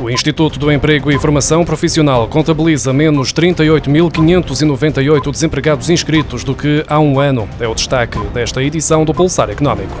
O Instituto do Emprego e Formação Profissional contabiliza menos 38.598 desempregados inscritos do que há um ano. É o destaque desta edição do Pulsar Económico.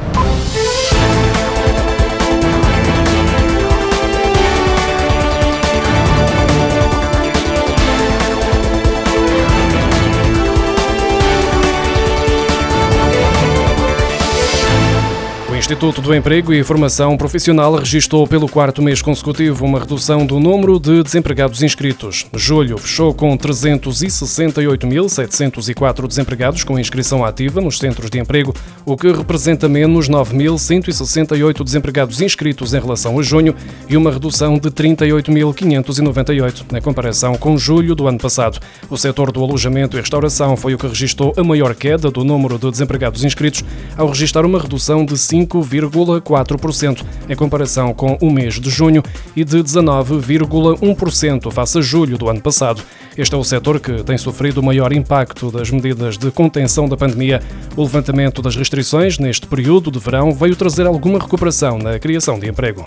Instituto do Emprego e Formação Profissional registrou pelo quarto mês consecutivo uma redução do número de desempregados inscritos. Julho fechou com 368.704 desempregados com inscrição ativa nos centros de emprego, o que representa menos 9.168 desempregados inscritos em relação a junho e uma redução de 38.598 na comparação com julho do ano passado. O setor do alojamento e restauração foi o que registrou a maior queda do número de desempregados inscritos, ao registrar uma redução de 5 5,4% em comparação com o mês de junho e de 19,1% face a julho do ano passado. Este é o setor que tem sofrido o maior impacto das medidas de contenção da pandemia. O levantamento das restrições neste período de verão veio trazer alguma recuperação na criação de emprego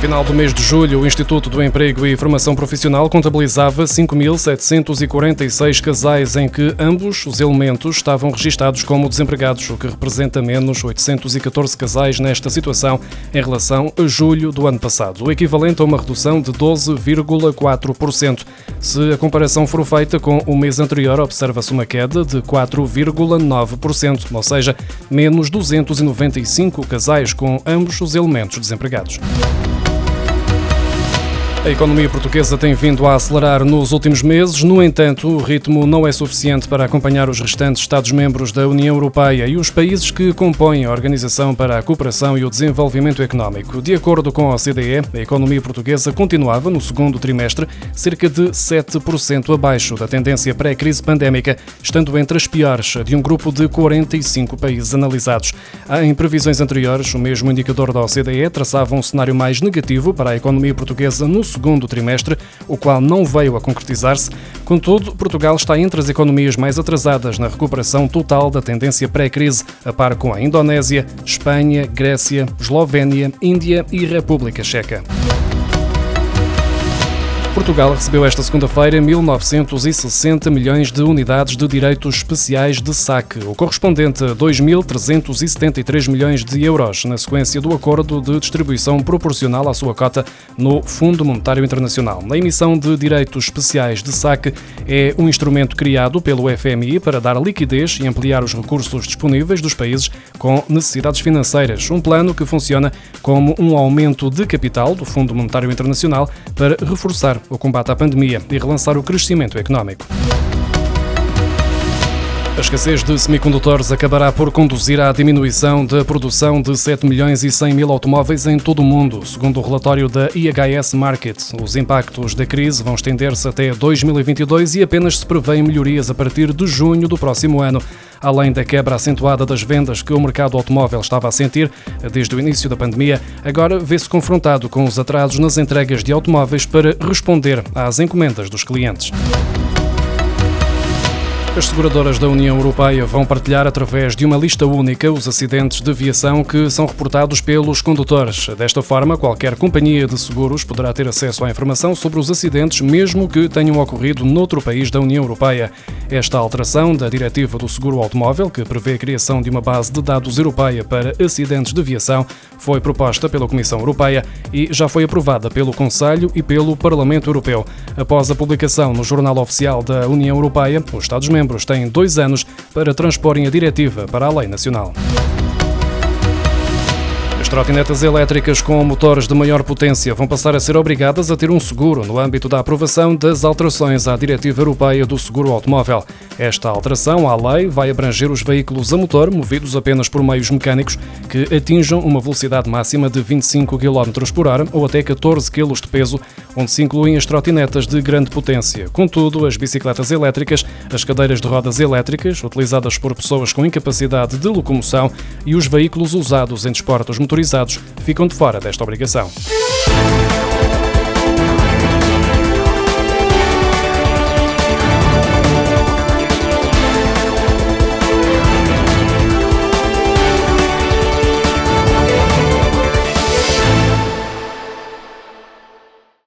final do mês de julho, o Instituto do Emprego e Formação Profissional contabilizava 5.746 casais em que ambos os elementos estavam registados como desempregados, o que representa menos 814 casais nesta situação em relação a julho do ano passado, o equivalente a uma redução de 12,4%. Se a comparação for feita com o mês anterior, observa-se uma queda de 4,9%, ou seja, menos 295 casais com ambos os elementos desempregados. A economia portuguesa tem vindo a acelerar nos últimos meses, no entanto, o ritmo não é suficiente para acompanhar os restantes Estados-membros da União Europeia e os países que compõem a Organização para a Cooperação e o Desenvolvimento Económico. De acordo com a OCDE, a economia portuguesa continuava, no segundo trimestre, cerca de 7% abaixo da tendência pré-crise pandémica, estando entre as piores de um grupo de 45 países analisados. Em previsões anteriores, o mesmo indicador da OCDE traçava um cenário mais negativo para a economia portuguesa no segundo trimestre, o qual não veio a concretizar-se. Contudo, Portugal está entre as economias mais atrasadas na recuperação total da tendência pré-crise, a par com a Indonésia, Espanha, Grécia, Eslovénia, Índia e República Checa. Portugal recebeu esta segunda-feira 1.960 milhões de unidades de direitos especiais de saque, o correspondente a 2.373 milhões de euros, na sequência do acordo de distribuição proporcional à sua cota no Fundo Monetário Internacional. A emissão de direitos especiais de saque é um instrumento criado pelo FMI para dar liquidez e ampliar os recursos disponíveis dos países com necessidades financeiras. Um plano que funciona como um aumento de capital do Fundo Monetário Internacional para reforçar o combate à pandemia e relançar o crescimento económico. A escassez de semicondutores acabará por conduzir à diminuição da produção de 7 milhões e 100 mil automóveis em todo o mundo, segundo o relatório da IHS Market. Os impactos da crise vão estender-se até 2022 e apenas se prevêem melhorias a partir de junho do próximo ano. Além da quebra acentuada das vendas que o mercado automóvel estava a sentir desde o início da pandemia, agora vê-se confrontado com os atrasos nas entregas de automóveis para responder às encomendas dos clientes. As seguradoras da União Europeia vão partilhar através de uma lista única os acidentes de viação que são reportados pelos condutores. Desta forma, qualquer companhia de seguros poderá ter acesso à informação sobre os acidentes, mesmo que tenham ocorrido noutro país da União Europeia. Esta alteração da Diretiva do Seguro Automóvel, que prevê a criação de uma base de dados europeia para acidentes de viação, foi proposta pela Comissão Europeia e já foi aprovada pelo Conselho e pelo Parlamento Europeu. Após a publicação no Jornal Oficial da União Europeia, os Estados-membros membros têm dois anos para transporem a diretiva para a lei nacional. Trotinetas elétricas com motores de maior potência vão passar a ser obrigadas a ter um seguro no âmbito da aprovação das alterações à Diretiva Europeia do Seguro Automóvel. Esta alteração à lei vai abranger os veículos a motor movidos apenas por meios mecânicos que atinjam uma velocidade máxima de 25 km por hora ou até 14 kg de peso, onde se incluem as trotinetas de grande potência. Contudo, as bicicletas elétricas, as cadeiras de rodas elétricas, utilizadas por pessoas com incapacidade de locomoção e os veículos usados em desportos motorizados ficam de fora desta obrigação.